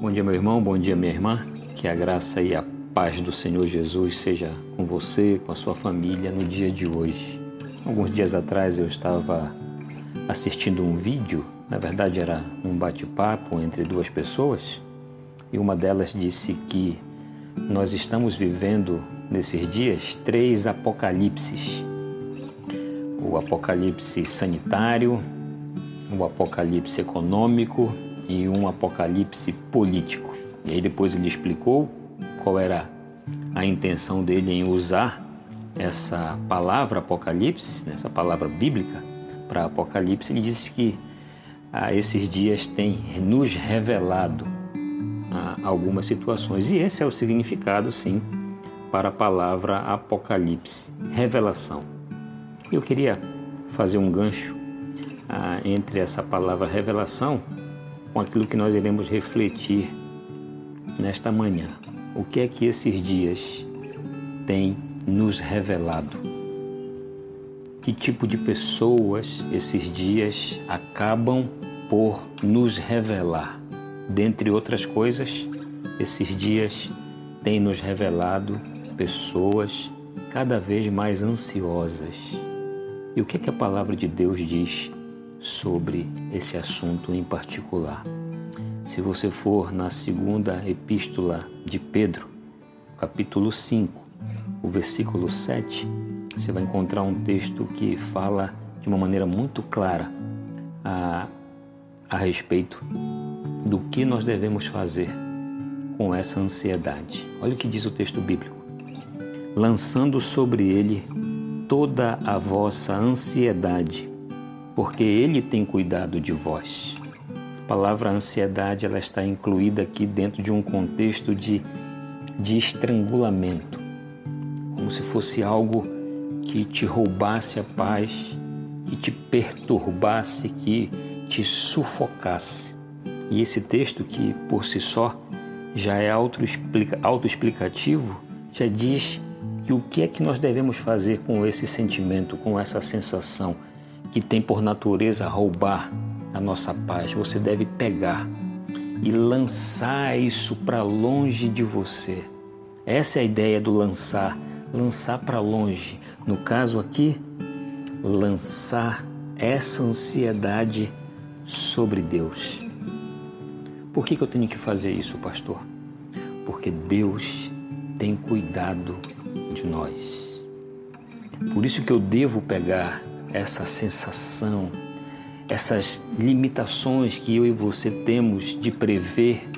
Bom dia, meu irmão, bom dia, minha irmã. Que a graça e a paz do Senhor Jesus seja com você, com a sua família no dia de hoje. Alguns dias atrás eu estava assistindo um vídeo, na verdade era um bate-papo entre duas pessoas, e uma delas disse que nós estamos vivendo nesses dias três apocalipses: o apocalipse sanitário, o apocalipse econômico e um apocalipse político. E aí depois ele explicou qual era a intenção dele em usar essa palavra apocalipse, né, essa palavra bíblica para apocalipse. Ele disse que ah, esses dias têm nos revelado ah, algumas situações. E esse é o significado, sim, para a palavra apocalipse, revelação. Eu queria fazer um gancho ah, entre essa palavra revelação com aquilo que nós iremos refletir nesta manhã. O que é que esses dias têm nos revelado? Que tipo de pessoas esses dias acabam por nos revelar? Dentre outras coisas, esses dias têm nos revelado pessoas cada vez mais ansiosas. E o que, é que a palavra de Deus diz sobre esse assunto em particular. Se você for na segunda epístola de Pedro, capítulo 5, o versículo 7, você vai encontrar um texto que fala de uma maneira muito clara a, a respeito do que nós devemos fazer com essa ansiedade. Olha o que diz o texto bíblico: lançando sobre ele toda a vossa ansiedade, porque Ele tem cuidado de vós. A palavra ansiedade ela está incluída aqui dentro de um contexto de, de estrangulamento, como se fosse algo que te roubasse a paz, que te perturbasse, que te sufocasse. E esse texto, que por si só já é autoexplicativo, já diz que o que é que nós devemos fazer com esse sentimento, com essa sensação que tem por natureza roubar a nossa paz. Você deve pegar e lançar isso para longe de você. Essa é a ideia do lançar, lançar para longe. No caso aqui, lançar essa ansiedade sobre Deus. Por que, que eu tenho que fazer isso, pastor? Porque Deus tem cuidado de nós. Por isso que eu devo pegar essa sensação, essas limitações que eu e você temos de prever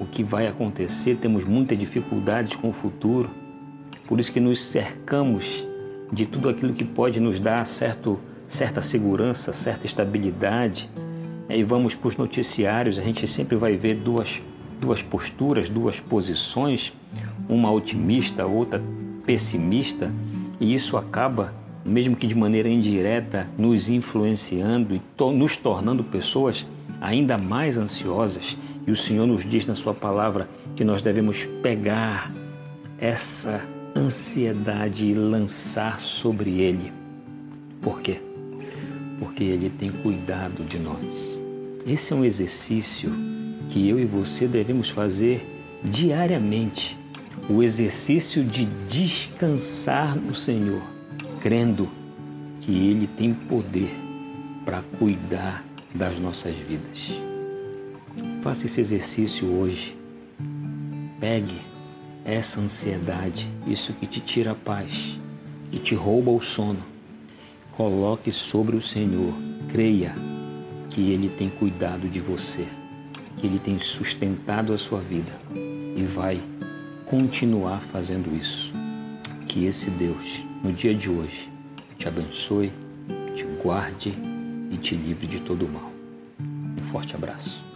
o que vai acontecer, temos muitas dificuldades com o futuro. Por isso que nos cercamos de tudo aquilo que pode nos dar certo, certa segurança, certa estabilidade. E vamos para os noticiários, a gente sempre vai ver duas, duas posturas, duas posições, uma otimista, outra pessimista, e isso acaba mesmo que de maneira indireta, nos influenciando e to nos tornando pessoas ainda mais ansiosas. E o Senhor nos diz na Sua palavra que nós devemos pegar essa ansiedade e lançar sobre Ele. Por quê? Porque Ele tem cuidado de nós. Esse é um exercício que eu e você devemos fazer diariamente o exercício de descansar no Senhor crendo que Ele tem poder para cuidar das nossas vidas. Faça esse exercício hoje. Pegue essa ansiedade, isso que te tira a paz, que te rouba o sono. Coloque sobre o Senhor. Creia que Ele tem cuidado de você, que Ele tem sustentado a sua vida e vai continuar fazendo isso. Que esse Deus no dia de hoje te abençoe, te guarde e te livre de todo o mal. Um forte abraço.